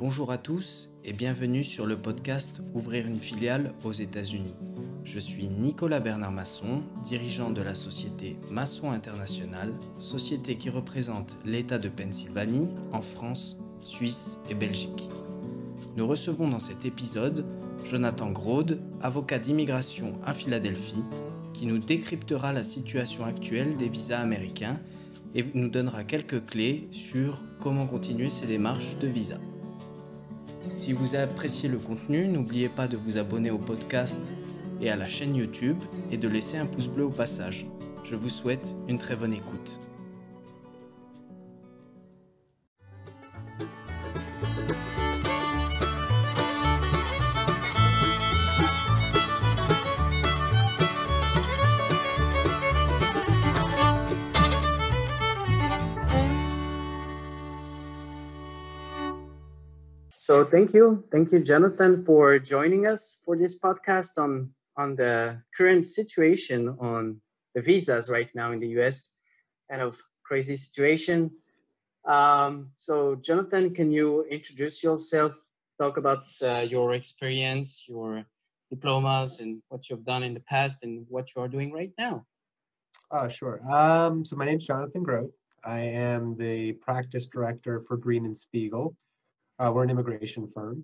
Bonjour à tous et bienvenue sur le podcast Ouvrir une filiale aux États-Unis. Je suis Nicolas Bernard Masson, dirigeant de la société Masson International, société qui représente l'État de Pennsylvanie en France, Suisse et Belgique. Nous recevons dans cet épisode Jonathan Grode, avocat d'immigration à Philadelphie, qui nous décryptera la situation actuelle des visas américains et nous donnera quelques clés sur comment continuer ces démarches de visa. Si vous appréciez le contenu, n'oubliez pas de vous abonner au podcast et à la chaîne YouTube et de laisser un pouce bleu au passage. Je vous souhaite une très bonne écoute. So thank you, thank you, Jonathan, for joining us for this podcast on on the current situation on the visas right now in the U.S. Kind of crazy situation. Um, so, Jonathan, can you introduce yourself? Talk about uh, your experience, your diplomas, and what you've done in the past, and what you are doing right now. Uh, sure. Um, so my name is Jonathan Grode. I am the practice director for Green and Spiegel. Uh, we're an immigration firm,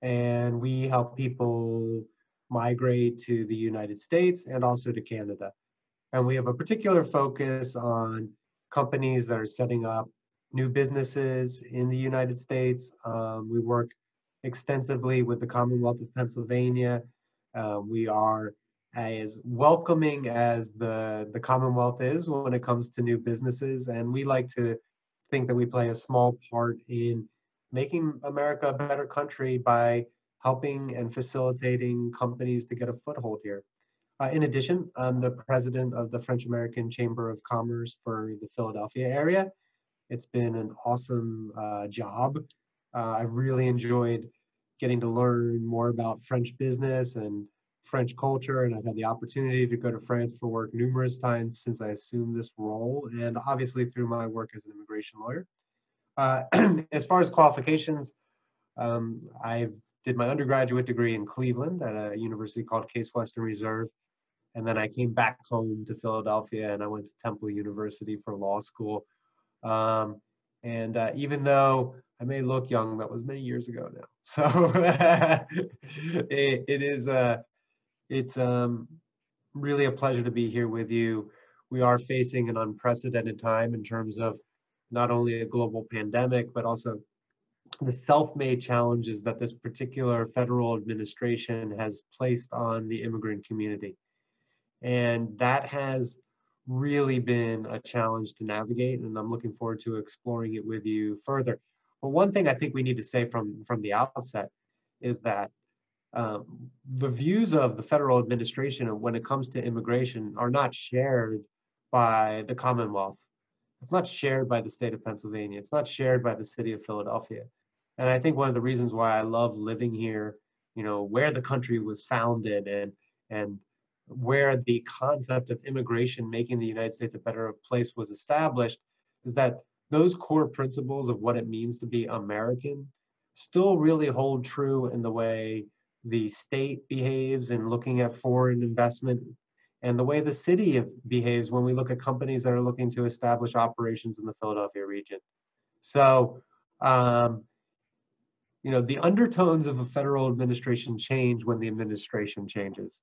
and we help people migrate to the United States and also to Canada. And we have a particular focus on companies that are setting up new businesses in the United States. Um, we work extensively with the Commonwealth of Pennsylvania. Uh, we are as welcoming as the, the Commonwealth is when it comes to new businesses. And we like to think that we play a small part in making America a better country by helping and facilitating companies to get a foothold here. Uh, in addition, I'm the president of the French American Chamber of Commerce for the Philadelphia area. It's been an awesome uh, job. Uh, I've really enjoyed getting to learn more about French business and French culture, and I've had the opportunity to go to France for work numerous times since I assumed this role, and obviously through my work as an immigration lawyer. Uh, as far as qualifications, um, I did my undergraduate degree in Cleveland at a university called Case Western Reserve. And then I came back home to Philadelphia and I went to Temple University for law school. Um, and uh, even though I may look young, that was many years ago now. So it, it is, uh, it's um, really a pleasure to be here with you. We are facing an unprecedented time in terms of not only a global pandemic, but also the self-made challenges that this particular federal administration has placed on the immigrant community. And that has really been a challenge to navigate, and I'm looking forward to exploring it with you further. But one thing I think we need to say from, from the outset is that um, the views of the federal administration when it comes to immigration are not shared by the Commonwealth it's not shared by the state of Pennsylvania. It's not shared by the city of Philadelphia. And I think one of the reasons why I love living here, you know, where the country was founded and and where the concept of immigration making the United States a better place was established is that those core principles of what it means to be American still really hold true in the way the state behaves in looking at foreign investment and the way the city behaves when we look at companies that are looking to establish operations in the Philadelphia region. So, um, you know, the undertones of a federal administration change when the administration changes.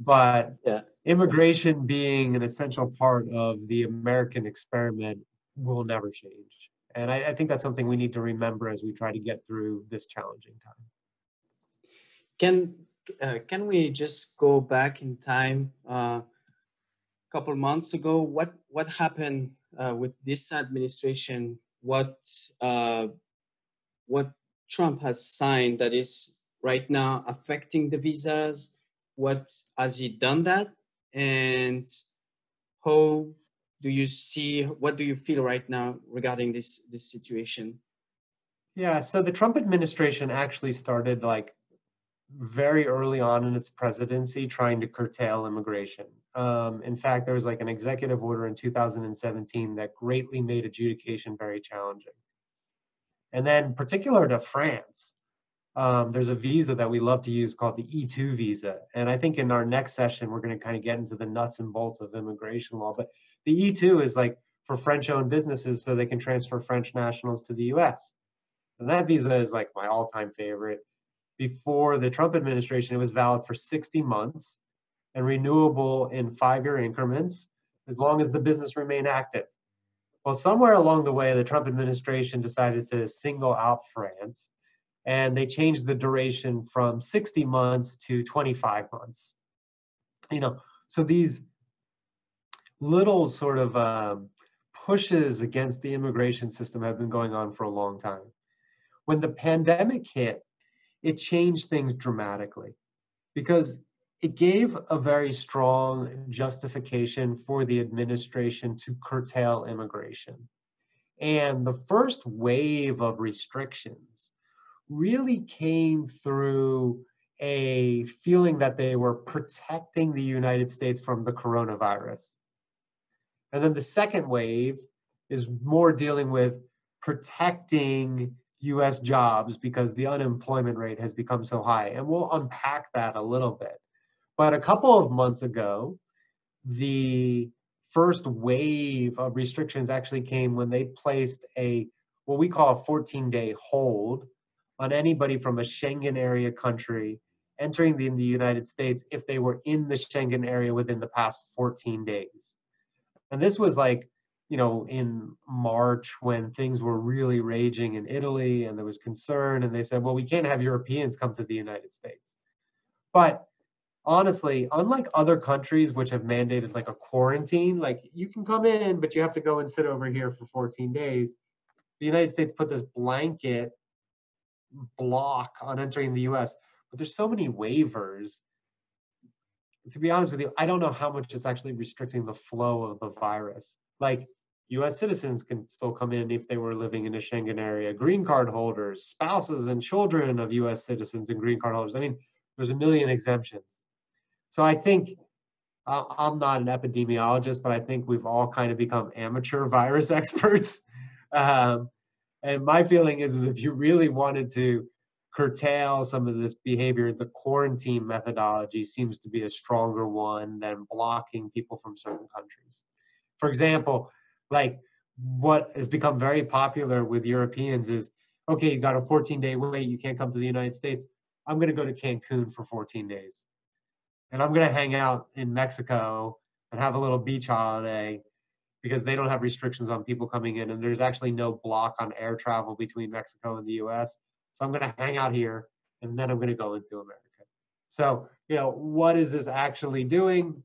But yeah. immigration being an essential part of the American experiment will never change. And I, I think that's something we need to remember as we try to get through this challenging time. Can uh, can we just go back in time a uh, couple months ago? What what happened uh, with this administration? What uh, what Trump has signed that is right now affecting the visas? What has he done that? And how do you see? What do you feel right now regarding this this situation? Yeah, so the Trump administration actually started like very early on in its presidency trying to curtail immigration. Um, in fact, there was like an executive order in 2017 that greatly made adjudication very challenging. And then, particular to France, um, there's a visa that we love to use called the E2 visa. And I think in our next session, we're going to kind of get into the nuts and bolts of immigration law. But the E2 is like for French owned businesses so they can transfer French nationals to the US. And that visa is like my all time favorite. Before the Trump administration, it was valid for 60 months and renewable in five year increments as long as the business remained active. Well, somewhere along the way, the Trump administration decided to single out France and they changed the duration from 60 months to 25 months. You know, so these little sort of um, pushes against the immigration system have been going on for a long time. When the pandemic hit, it changed things dramatically because it gave a very strong justification for the administration to curtail immigration. And the first wave of restrictions really came through a feeling that they were protecting the United States from the coronavirus. And then the second wave is more dealing with protecting US jobs because the unemployment rate has become so high. And we'll unpack that a little bit. But a couple of months ago, the first wave of restrictions actually came when they placed a what we call a 14 day hold on anybody from a Schengen area country entering the, the United States if they were in the Schengen area within the past 14 days. And this was like, you know, in March when things were really raging in Italy and there was concern, and they said, well, we can't have Europeans come to the United States. But honestly, unlike other countries which have mandated like a quarantine, like you can come in, but you have to go and sit over here for 14 days. The United States put this blanket block on entering the US, but there's so many waivers. To be honest with you, I don't know how much it's actually restricting the flow of the virus. Like US citizens can still come in if they were living in a Schengen area, green card holders, spouses and children of US citizens and green card holders. I mean, there's a million exemptions. So I think uh, I'm not an epidemiologist, but I think we've all kind of become amateur virus experts. Um, and my feeling is, is if you really wanted to curtail some of this behavior, the quarantine methodology seems to be a stronger one than blocking people from certain countries. For example, like what has become very popular with Europeans is okay, you got a 14 day wait, you can't come to the United States. I'm going to go to Cancun for 14 days. And I'm going to hang out in Mexico and have a little beach holiday because they don't have restrictions on people coming in and there's actually no block on air travel between Mexico and the US. So I'm going to hang out here and then I'm going to go into America. So, you know, what is this actually doing?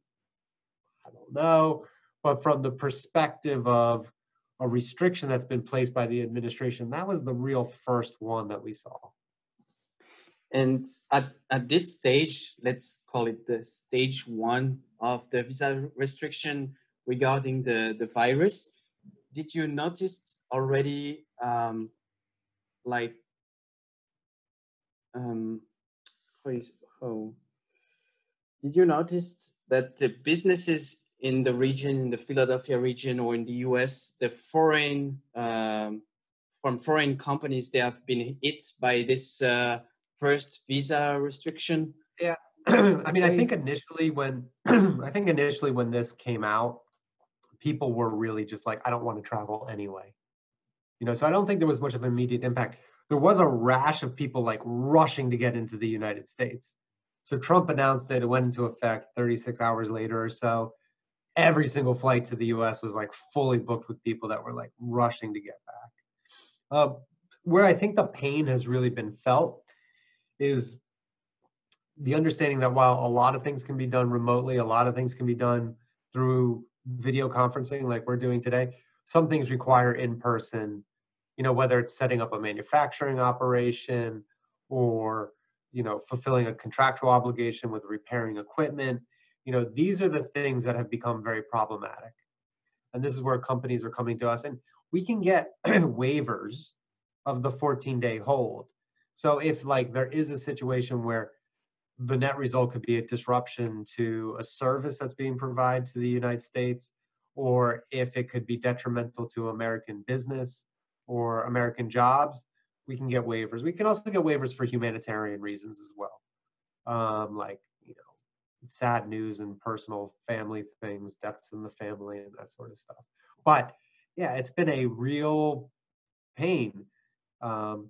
I don't know. But from the perspective of a restriction that's been placed by the administration, that was the real first one that we saw. And at, at this stage, let's call it the stage one of the visa restriction, regarding the, the virus, did you notice already um, like um, how, is, how did you notice that the businesses in the region, in the Philadelphia region or in the US, the foreign um, from foreign companies, they have been hit by this uh, first visa restriction? Yeah, I mean, I think initially when I think initially when this came out, people were really just like, I don't want to travel anyway. You know, so I don't think there was much of an immediate impact. There was a rash of people like rushing to get into the United States. So Trump announced it, it went into effect 36 hours later or so. Every single flight to the US was like fully booked with people that were like rushing to get back. Uh, where I think the pain has really been felt is the understanding that while a lot of things can be done remotely, a lot of things can be done through video conferencing like we're doing today, some things require in person, you know, whether it's setting up a manufacturing operation or, you know, fulfilling a contractual obligation with repairing equipment. You know, these are the things that have become very problematic. And this is where companies are coming to us. And we can get waivers of the 14 day hold. So if like there is a situation where the net result could be a disruption to a service that's being provided to the United States, or if it could be detrimental to American business or American jobs, we can get waivers. We can also get waivers for humanitarian reasons as well, um, like sad news and personal family things, deaths in the family, and that sort of stuff. But yeah, it's been a real pain. Um,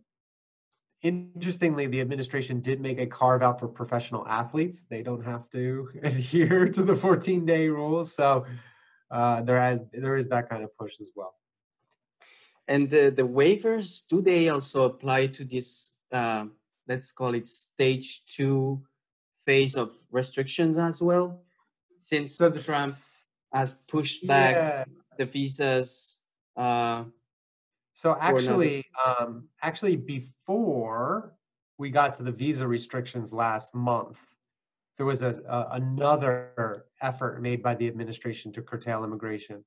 interestingly, the administration did make a carve out for professional athletes. They don't have to adhere to the 14 day rules. So uh, there, has, there is that kind of push as well. And the, the waivers, do they also apply to this, uh, let's call it stage two phase of restrictions as well? Since so the, Trump has pushed back yeah. the visas uh, so actually, um, actually before we got to the visa restrictions last month, there was a, a, another effort made by the administration to curtail immigration.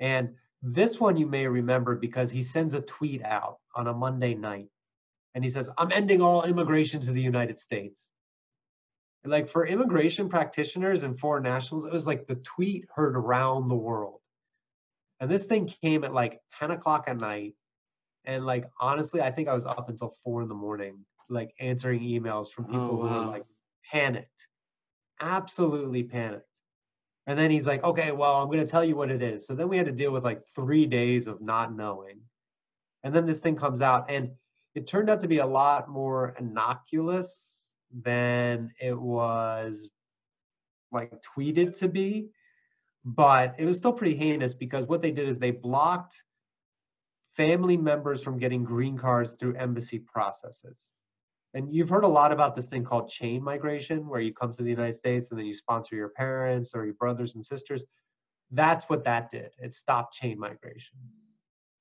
And this one you may remember because he sends a tweet out on a Monday night and he says, I'm ending all immigration to the United States. Like for immigration practitioners and foreign nationals, it was like the tweet heard around the world. And this thing came at like 10 o'clock at night. And like honestly, I think I was up until four in the morning, like answering emails from oh, people oh, wow. who were like panicked, absolutely panicked. And then he's like, okay, well, I'm going to tell you what it is. So then we had to deal with like three days of not knowing. And then this thing comes out, and it turned out to be a lot more innocuous than it was like tweeted to be. But it was still pretty heinous because what they did is they blocked family members from getting green cards through embassy processes. And you've heard a lot about this thing called chain migration, where you come to the United States and then you sponsor your parents or your brothers and sisters. That's what that did. It stopped chain migration.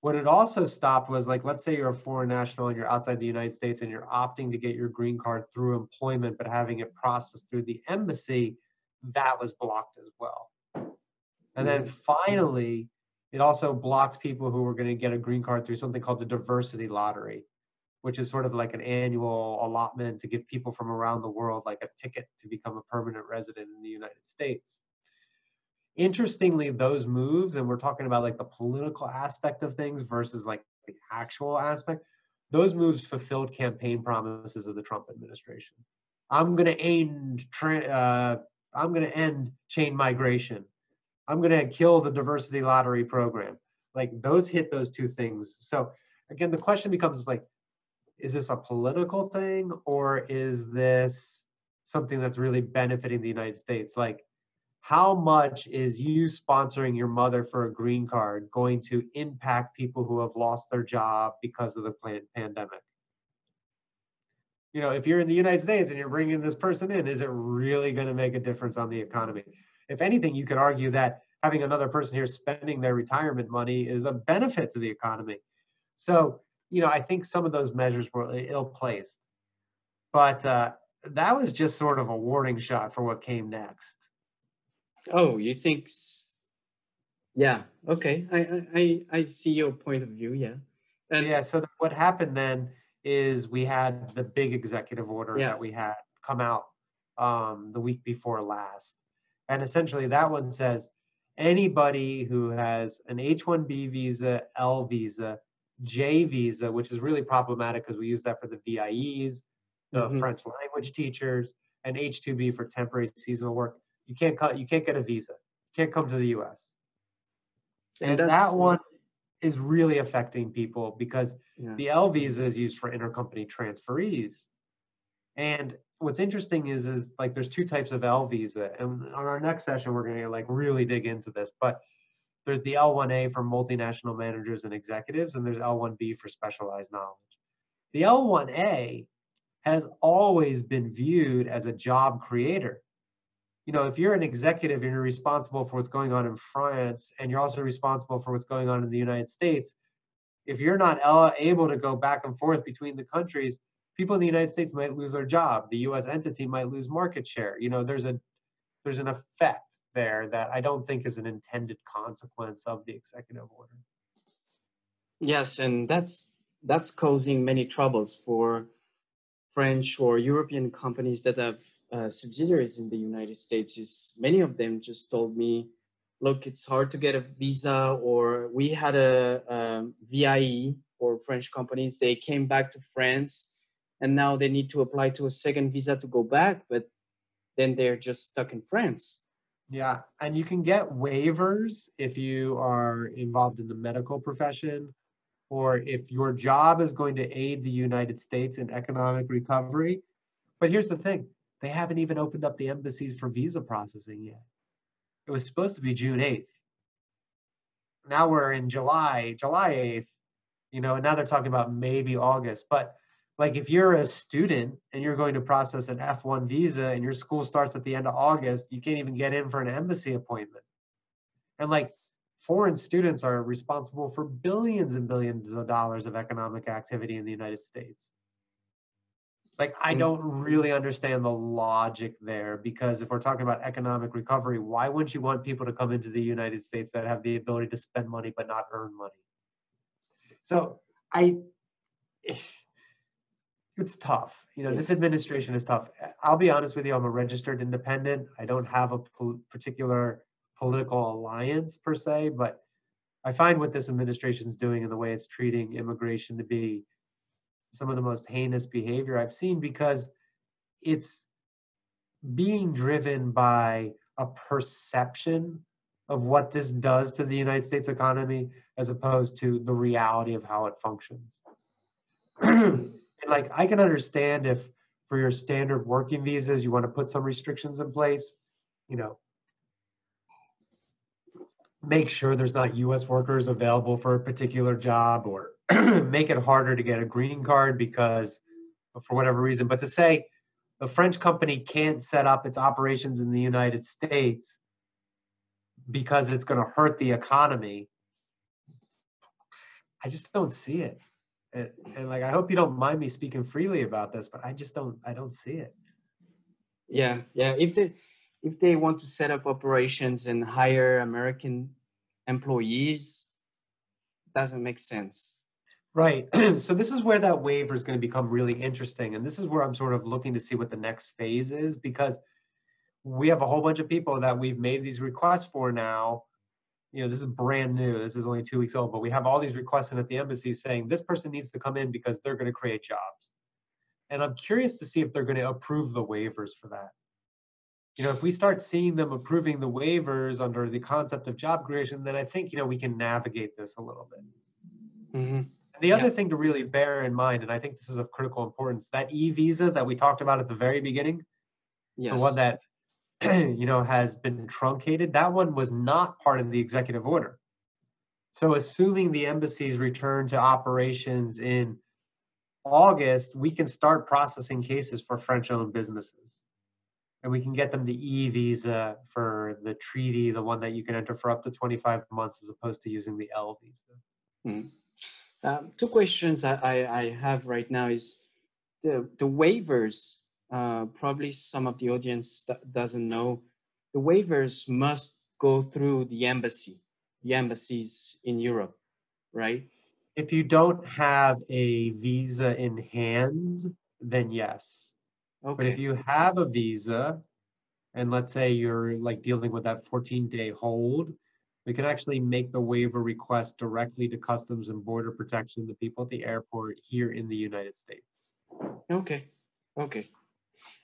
What it also stopped was like, let's say you're a foreign national and you're outside the United States and you're opting to get your green card through employment, but having it processed through the embassy, that was blocked as well. And then mm-hmm. finally, it also blocked people who were going to get a green card through something called the diversity lottery, which is sort of like an annual allotment to give people from around the world like a ticket to become a permanent resident in the United States. Interestingly, those moves, and we're talking about like the political aspect of things versus like the actual aspect, those moves fulfilled campaign promises of the Trump administration. I'm going to end, uh, I'm going to end chain migration. I'm going to kill the diversity lottery program. Like those hit those two things. So again, the question becomes like, is this a political thing or is this something that's really benefiting the United States? Like, how much is you sponsoring your mother for a green card going to impact people who have lost their job because of the pandemic? You know, if you're in the United States and you're bringing this person in, is it really going to make a difference on the economy? if anything, you could argue that having another person here spending their retirement money is a benefit to the economy. So, you know, I think some of those measures were ill placed. But uh, that was just sort of a warning shot for what came next. Oh, you think? Yeah. Okay. I I I see your point of view. Yeah. And yeah. So what happened then is we had the big executive order yeah. that we had come out um, the week before last, and essentially, that one says anybody who has an H 1B visa, L visa, J visa, which is really problematic because we use that for the VIEs, the mm-hmm. French language teachers, and H2B for temporary seasonal work. You can't come, you can't get a visa. You can't come to the US. And, and that one is really affecting people because yeah. the L visa is used for intercompany transferees. And what's interesting is is like there's two types of L visa, and on our next session we're going to like really dig into this. But there's the L1A for multinational managers and executives, and there's L1B for specialized knowledge. The L1A has always been viewed as a job creator. You know, if you're an executive and you're responsible for what's going on in France, and you're also responsible for what's going on in the United States, if you're not able to go back and forth between the countries, people in the United States might lose their job. The U.S. entity might lose market share. You know, there's a there's an effect there that I don't think is an intended consequence of the executive order. Yes, and that's that's causing many troubles for French or European companies that have uh, subsidiaries in the United States. Is many of them just told me, look, it's hard to get a visa, or we had a, a VIE or French companies, they came back to France and now they need to apply to a second visa to go back, but then they're just stuck in France. Yeah, and you can get waivers if you are involved in the medical profession or if your job is going to aid the United States in economic recovery. But here's the thing they haven't even opened up the embassies for visa processing yet. It was supposed to be June 8th. Now we're in July, July 8th, you know, and now they're talking about maybe August. But like if you're a student and you're going to process an F1 visa and your school starts at the end of August, you can't even get in for an embassy appointment. And like foreign students are responsible for billions and billions of dollars of economic activity in the United States. Like I mm. don't really understand the logic there because if we're talking about economic recovery, why wouldn't you want people to come into the United States that have the ability to spend money but not earn money? So I it's tough. You know, this administration is tough. I'll be honest with you, I'm a registered independent. I don't have a po- particular political alliance per se, but I find what this administration is doing and the way it's treating immigration to be some of the most heinous behavior I've seen because it's being driven by a perception of what this does to the United States economy as opposed to the reality of how it functions. like I can understand if for your standard working visas you want to put some restrictions in place, you know, make sure there's not US workers available for a particular job or make it harder to get a green card because for whatever reason. But to say a French company can't set up its operations in the United States because it's going to hurt the economy, I just don't see it. And, and like i hope you don't mind me speaking freely about this but i just don't i don't see it. Yeah yeah. If they if they want to set up operations and hire american employees doesn't make sense right so this is where that waiver is going to become really interesting and this is where i'm sort of looking to see what the next phase is because we have a whole bunch of people that we've made these requests for now you know, this is brand new. This is only two weeks old, but we have all these requests in at the embassy saying this person needs to come in because they're going to create jobs. And I'm curious to see if they're going to approve the waivers for that. You know, if we start seeing them approving the waivers under the concept of job creation, then I think, you know, we can navigate this a little bit. Mm-hmm. The other thing to really bear in mind, and I think this is of critical importance, that e visa that we talked about at the very beginning, yes. the one that you know, has been truncated. That one was not part of the executive order. So, assuming the embassies return to operations in August, we can start processing cases for French owned businesses. And we can get them the E visa for the treaty, the one that you can enter for up to 25 months as opposed to using the L visa. Hmm. Um, two questions I, I, I have right now is the, the waivers uh, probably some of the audience doesn't know, the waivers must go through the embassy, the embassies in Europe, right? If you don't have a visa in hand, then yes. Okay. But if you have a visa, and let's say you're like dealing with that 14 day hold, we can actually make the waiver request directly to Customs and Border Protection, the people at the airport here in the United States. Okay. Okay.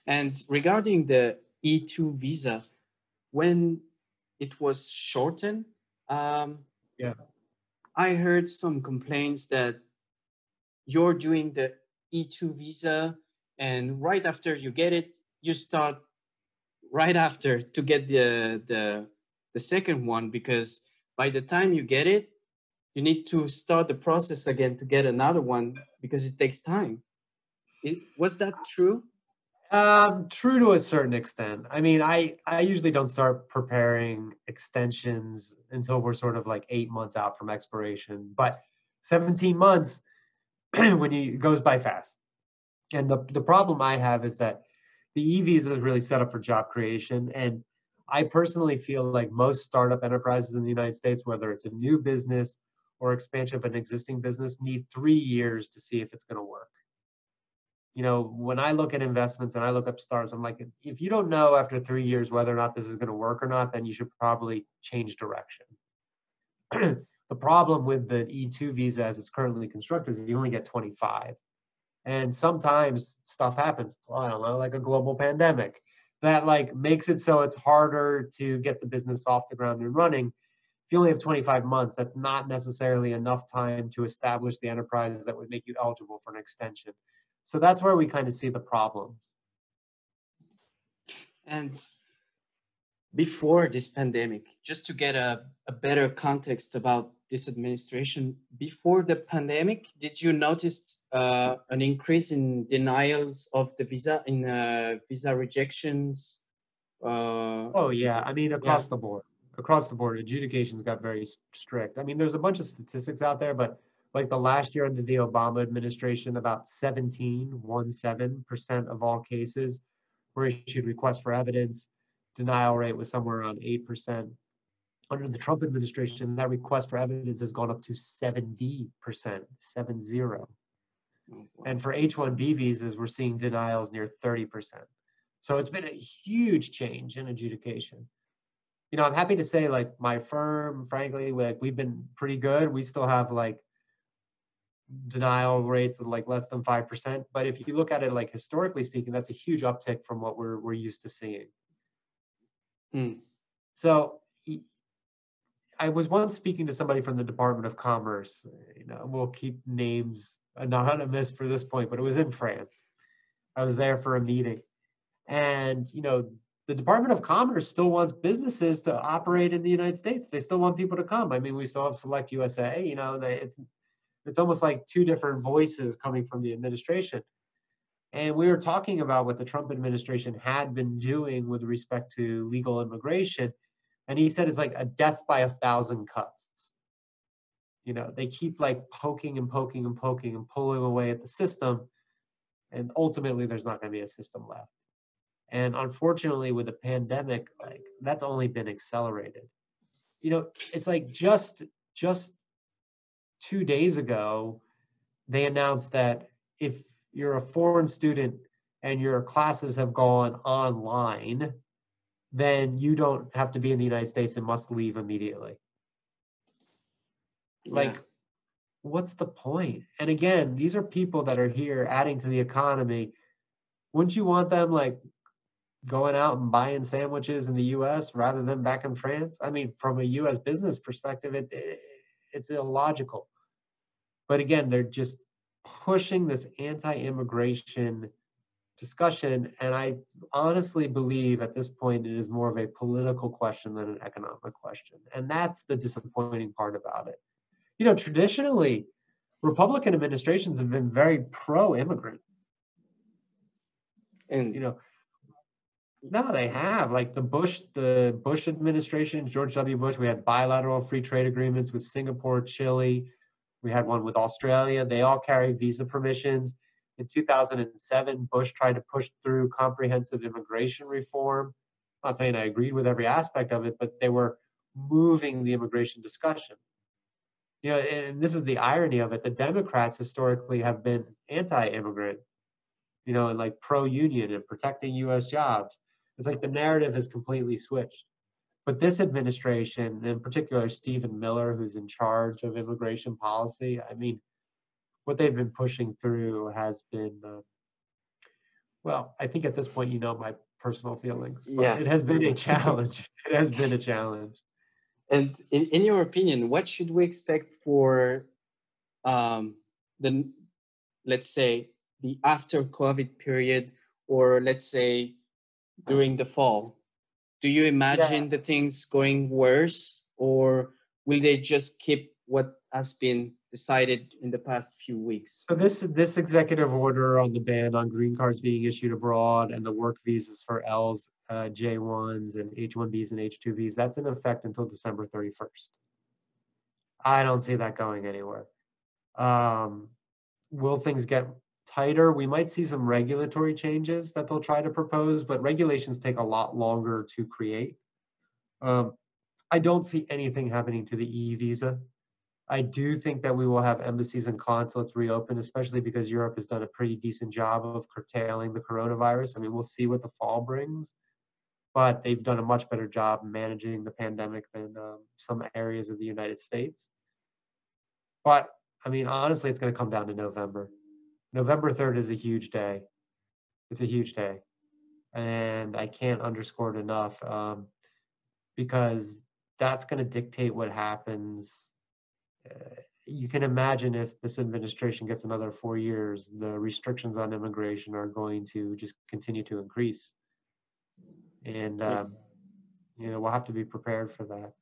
And regarding the E2 visa, when it was shortened, um, yeah, I heard some complaints that you're doing the E2 visa, and right after you get it, you start right after to get the the the second one because by the time you get it, you need to start the process again to get another one because it takes time. Is, was that true? Um, true to a certain extent. I mean, I I usually don't start preparing extensions until we're sort of like eight months out from expiration. But 17 months when you goes by fast. And the the problem I have is that the E visa is really set up for job creation. And I personally feel like most startup enterprises in the United States, whether it's a new business or expansion of an existing business, need three years to see if it's going to work you know, when I look at investments and I look up stars, I'm like, if you don't know after three years whether or not this is going to work or not, then you should probably change direction. The problem with the E2 visa as it's currently constructed is you only get 25. And sometimes stuff happens, I don't know, like a global pandemic that like makes it so it's harder to get the business off the ground and running. If you only have 25 months, that's not necessarily enough time to establish the enterprise that would make you eligible for an extension. So that's where we kind of see the problems. And before this pandemic, just to get a, a better context about this administration, before the pandemic, did you notice uh, an increase in denials of the visa, in uh, visa rejections? Uh, oh yeah, I mean across yeah. the board, across the board, adjudications got very strict. I mean, there's a bunch of statistics out there, but like the last year under the Obama administration, about 17, one seven percent of all cases were issued requests for evidence denial rate was somewhere around 8%. Under the Trump administration, that request for evidence has gone up to 70%, 7 And for H-1B visas, we're seeing denials near 30%. So it's been a huge change in adjudication. You know, I'm happy to say like my firm, frankly, like we've been pretty good. We still have like denial rates of like less than 5%. But if you look at it like historically speaking, that's a huge uptick from what we're, we're used to seeing. Mm. So I was once speaking to somebody from the Department of Commerce. You know, we'll keep names anonymous for this point, but it was in France. I was there for a meeting, and you know, the Department of Commerce still wants businesses to operate in the United States. They still want people to come. I mean, we still have Select USA. You know, they, it's it's almost like two different voices coming from the administration. And we were talking about what the Trump administration had been doing with respect to legal immigration. And he said it's like a death by a thousand cuts. You know, they keep like poking and poking and poking and pulling away at the system. And ultimately, there's not going to be a system left. And unfortunately, with the pandemic, like that's only been accelerated. You know, it's like just just two days ago, they announced that if you're a foreign student and your classes have gone online, then you don't have to be in the United States and must leave immediately. Yeah. Like, what's the point? And again, these are people that are here adding to the economy. Wouldn't you want them like going out and buying sandwiches in the US rather than back in France? I mean, from a US business perspective, it, it it's illogical. But again, they're just pushing this anti-immigration discussion and i honestly believe at this point it is more of a political question than an economic question and that's the disappointing part about it. You know traditionally republican administrations have been very pro-immigrant. And you know no they have. Like the bush the bush administration george w. Bush we had bilateral free trade agreements with singapore chile. We had one with Australia. They all carry visa permissions. In 2007, Bush tried to push through comprehensive immigration reform. I'm not saying I agreed with every aspect of it, but they were moving the immigration discussion. You know, and this is the irony of it. The Democrats historically have been anti-immigrant, you know, and like pro-union and protecting U.S. jobs. It's like the narrative has completely switched. But this administration, in particular Stephen Miller, who's in charge of immigration policy, I mean, what they've been pushing through has been, uh, well, I think at this point you know my personal feelings. yeah, it has been a challenge. it has been a challenge. And in, in your opinion, what should we expect for um, the, let's say, the after COVID period, or let's say during the fall? do you imagine yeah. the things going worse or will they just keep what has been decided in the past few weeks so this this executive order on the ban on green cards being issued abroad and the work visas for l's uh, j1s and h1bs and h2bs that's in effect until december 31st i don't see that going anywhere um, will things get tighter. We might see some regulatory changes that they'll try to propose, but regulations take a lot longer to create. Um, I don't see anything happening to the E visa. I do think that we will have embassies and consulates reopen, especially because Europe has done a pretty decent job of curtailing the coronavirus. I mean, we'll see what the fall brings, but they've done a much better job managing the pandemic than um, some areas of the United States. But I mean, honestly, it's going to come down to November. November 3rd is a huge day. It's a huge day. And I can't underscore it enough um, because that's going to dictate what happens. You can imagine if this administration gets another four years, the restrictions on immigration are going to just continue to increase. And, um, you know, we'll have to be prepared for that.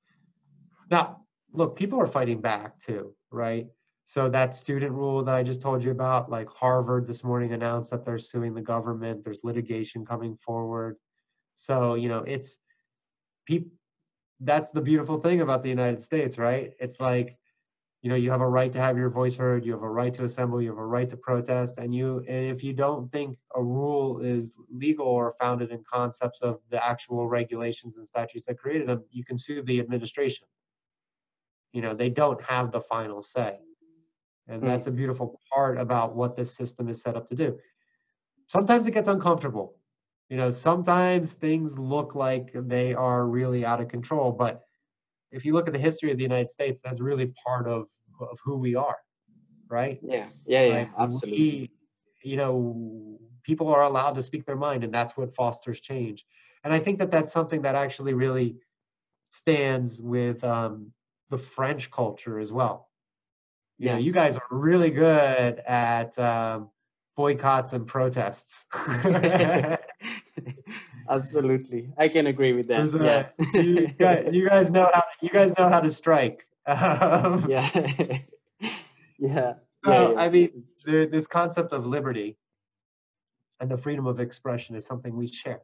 Now, look, people are fighting back too, right? So that student rule that I just told you about, like Harvard this morning announced that they're suing the government. There's litigation coming forward. So, you know, it's people that's the beautiful thing about the United States, right? It's like, you know, you have a right to have your voice heard, you have a right to assemble, you have a right to protest, and you and if you don't think a rule is legal or founded in concepts of the actual regulations and statutes that created them, you can sue the administration. You know, they don't have the final say. And mm. that's a beautiful part about what this system is set up to do. Sometimes it gets uncomfortable. You know, sometimes things look like they are really out of control, but if you look at the history of the United States, that's really part of, of who we are, right? Yeah, yeah, yeah, like absolutely. We, you know, people are allowed to speak their mind, and that's what fosters change. And I think that that's something that actually really stands with um, the French culture as well. You yes. know, you guys are really good at um, boycotts and protests. Absolutely, I can agree with that. A, yeah. you, guys, you, guys, know how you guys know how to strike. Um, yeah, yeah. So, yeah, I mean, the, this concept of liberty and the freedom of expression is something we share,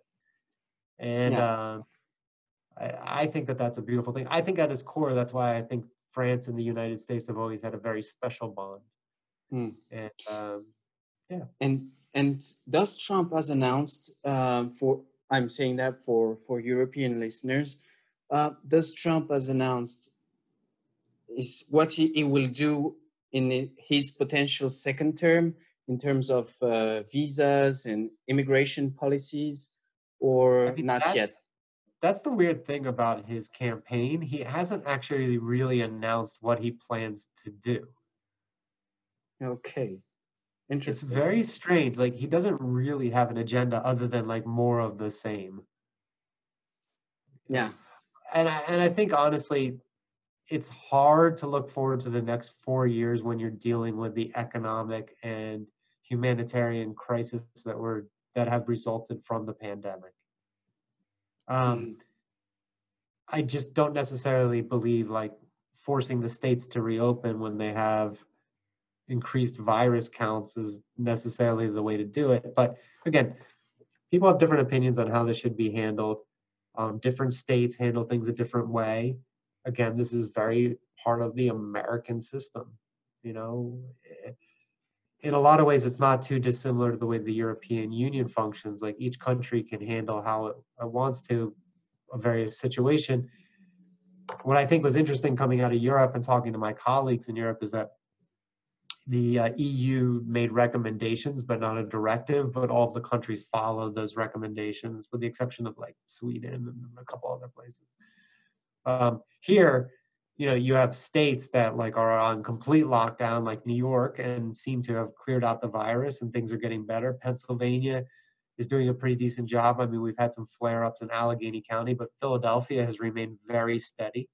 and yeah. uh, I, I think that that's a beautiful thing. I think at its core, that's why I think France and the United States have always had a very special bond. Mm. And um, yeah. And and does Trump has announced uh, for I'm saying that for for European listeners, uh, does Trump has announced is what he, he will do in his potential second term in terms of uh, visas and immigration policies, or I mean, not yet? That's the weird thing about his campaign. He hasn't actually really announced what he plans to do. Okay. It's very strange. Like he doesn't really have an agenda other than like more of the same. Yeah. And I, and I think honestly, it's hard to look forward to the next four years when you're dealing with the economic and humanitarian crisis that were that have resulted from the pandemic. Um, mm. I just don't necessarily believe like forcing the states to reopen when they have increased virus counts is necessarily the way to do it. But again, people have different opinions on how this should be handled. Um, different states handle things a different way. Again, this is very part of the American system. You know, in a lot of ways, it's not too dissimilar to the way the European Union functions. Like each country can handle how it, it wants to a various situation. What I think was interesting coming out of Europe and talking to my colleagues in Europe is that the uh, EU made recommendations, but not a directive, but all of the countries followed those recommendations, with the exception of like Sweden and a couple other places. Um, here, you know, you have states that like are on complete lockdown, like New York, and seem to have cleared out the virus, and things are getting better. Pennsylvania is doing a pretty decent job. I mean, we've had some flare-ups in Allegheny County, but Philadelphia has remained very steady.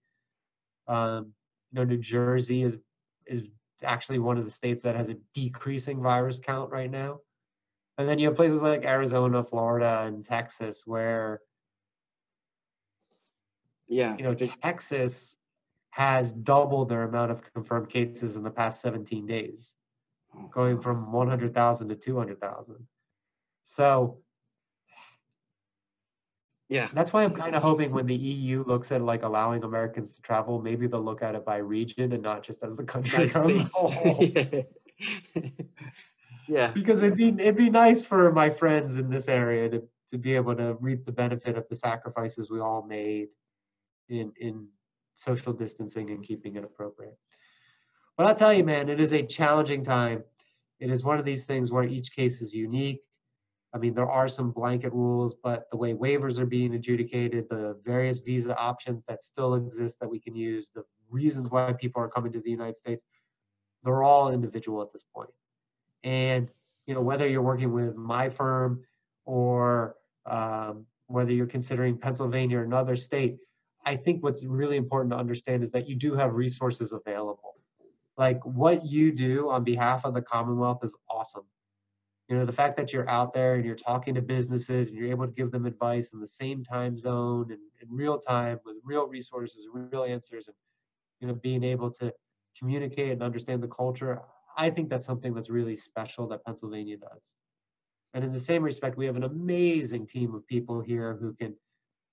Um, you know, New Jersey is is actually one of the states that has a decreasing virus count right now. And then you have places like Arizona, Florida, and Texas where yeah, you know, Texas has doubled their amount of confirmed cases in the past 17 days, oh, going from 100,000 to 200,000. So yeah. That's why I'm kind of hoping when the EU looks at like allowing Americans to travel, maybe they'll look at it by region and not just as the country yeah. Because it'd be it'd be nice for my friends in this area to to be able to reap the benefit of the sacrifices we all made in in social distancing and keeping it appropriate. But I'll tell you, man, it is a challenging time. It is one of these things where each case is unique. I mean, there are some blanket rules, but the way waivers are being adjudicated, the various visa options that still exist that we can use, the reasons why people are coming to the United States, they're all individual at this point. And you know whether you're working with my firm or um, whether you're considering Pennsylvania or another state, I think what's really important to understand is that you do have resources available. Like what you do on behalf of the Commonwealth is awesome. You know, the fact that you're out there and you're talking to businesses and you're able to give them advice in the same time zone and in real time with real resources, and real answers, and you know, being able to communicate and understand the culture. I think that's something that's really special that Pennsylvania does. And in the same respect, we have an amazing team of people here who can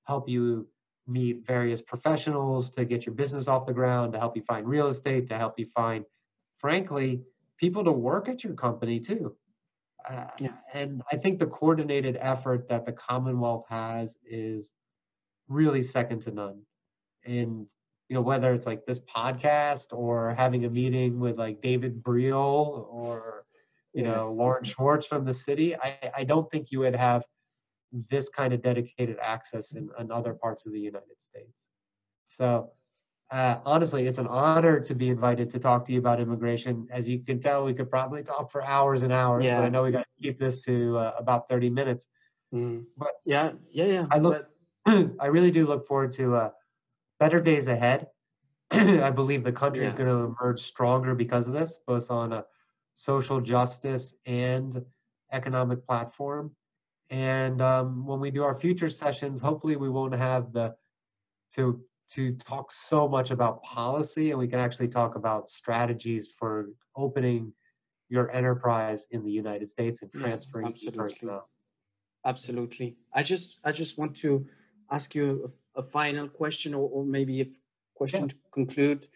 help you meet various professionals to get your business off the ground, to help you find real estate, to help you find, frankly, people to work at your company too. Uh, yeah. And I think the coordinated effort that the Commonwealth has is really second to none. And you know whether it's like this podcast or having a meeting with like David Briel or you yeah. know Lauren Schwartz from the city, I, I don't think you would have this kind of dedicated access in, in other parts of the United States. So uh, honestly, it's an honor to be invited to talk to you about immigration. As you can tell, we could probably talk for hours and hours, yeah. but I know we got to keep this to uh, about 30 minutes. Mm. But yeah, yeah, yeah. I look, but... I really do look forward to uh, better days ahead. I believe the country yeah. is going to emerge stronger because of this, both on a social justice and economic platform. And um, when we do our future sessions, hopefully we won't have the to to talk so much about policy, and we can actually talk about strategies for opening your enterprise in the United States and transferring yeah, absolutely. personnel. Absolutely. I just I just want to ask you a, a final question, or, or, maybe a question yeah. to conclude.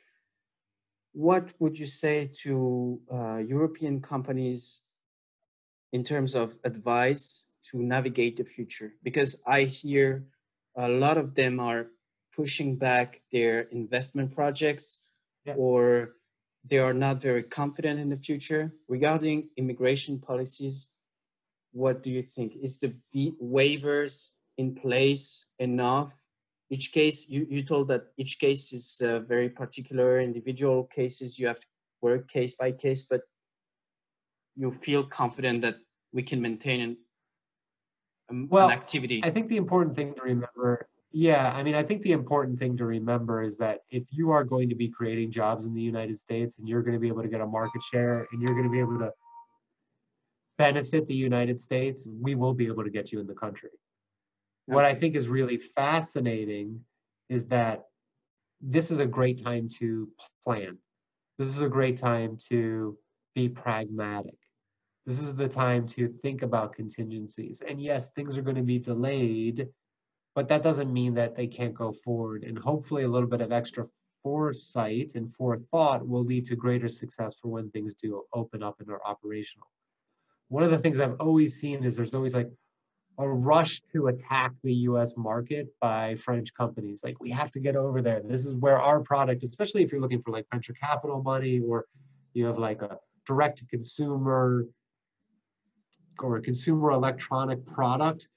What would you say to uh, European companies in terms of advice to navigate the future because I hear a lot of them are pushing back their investment projects yeah. or they are not very confident in the future regarding immigration policies what do you think is the waivers in place enough each case you, you told that each case is uh, very particular individual cases you have to work case by case but you feel confident that we can maintain an um, well, an activity? I think the important thing to remember, yeah, I mean, I think the important thing to remember is that if you are going to be creating jobs in the United States and you're going to be able to get a market share and you're going to be able to benefit the United States, we will be able to get you in the country. Okay. What I think is really fascinating is that this is a great time to plan. This is a great time to be pragmatic this is the time to think about contingencies. And yes, things are going to be delayed, but that doesn't mean that they can't go forward. And hopefully, a little bit of extra foresight and forethought will lead to greater success for when things do open up and are operational. One of the things I've always seen is there's always like a rush to attack the US market by French companies. Like, we have to get over there. This is where our product, especially if you're looking for like venture capital money or you have like a direct to consumer or a consumer electronic product,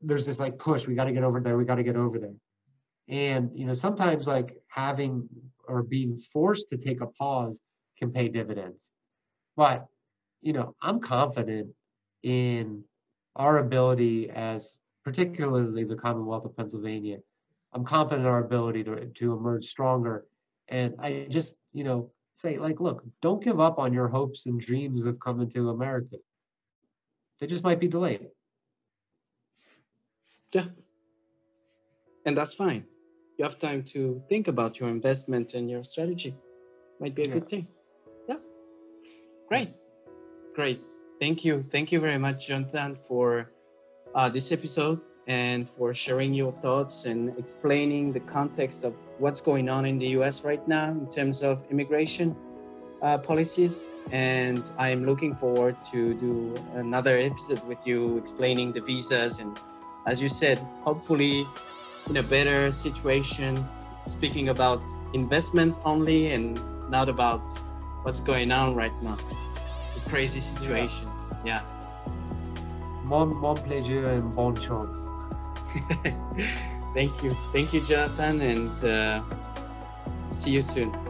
there's this like push, we got to get over there, we got to get over there. And, you know, sometimes like having or being forced to take a pause can pay dividends. But, you know, I'm confident in our ability as particularly the Commonwealth of Pennsylvania. I'm confident in our ability to, to emerge stronger. And I just, you know, say like, look, don't give up on your hopes and dreams of coming to America. They just might be delayed. Yeah. And that's fine. You have time to think about your investment and your strategy. Might be a yeah. good thing. Yeah. Great. Great. Thank you. Thank you very much, Jonathan, for uh, this episode and for sharing your thoughts and explaining the context of what's going on in the US right now in terms of immigration uh, policies and i'm looking forward to do another episode with you explaining the visas and as you said hopefully in a better situation speaking about investments only and not about what's going on right now. The crazy situation. Yeah, More, mon pleasure and more chance. Thank you. Thank you jonathan and uh, see you soon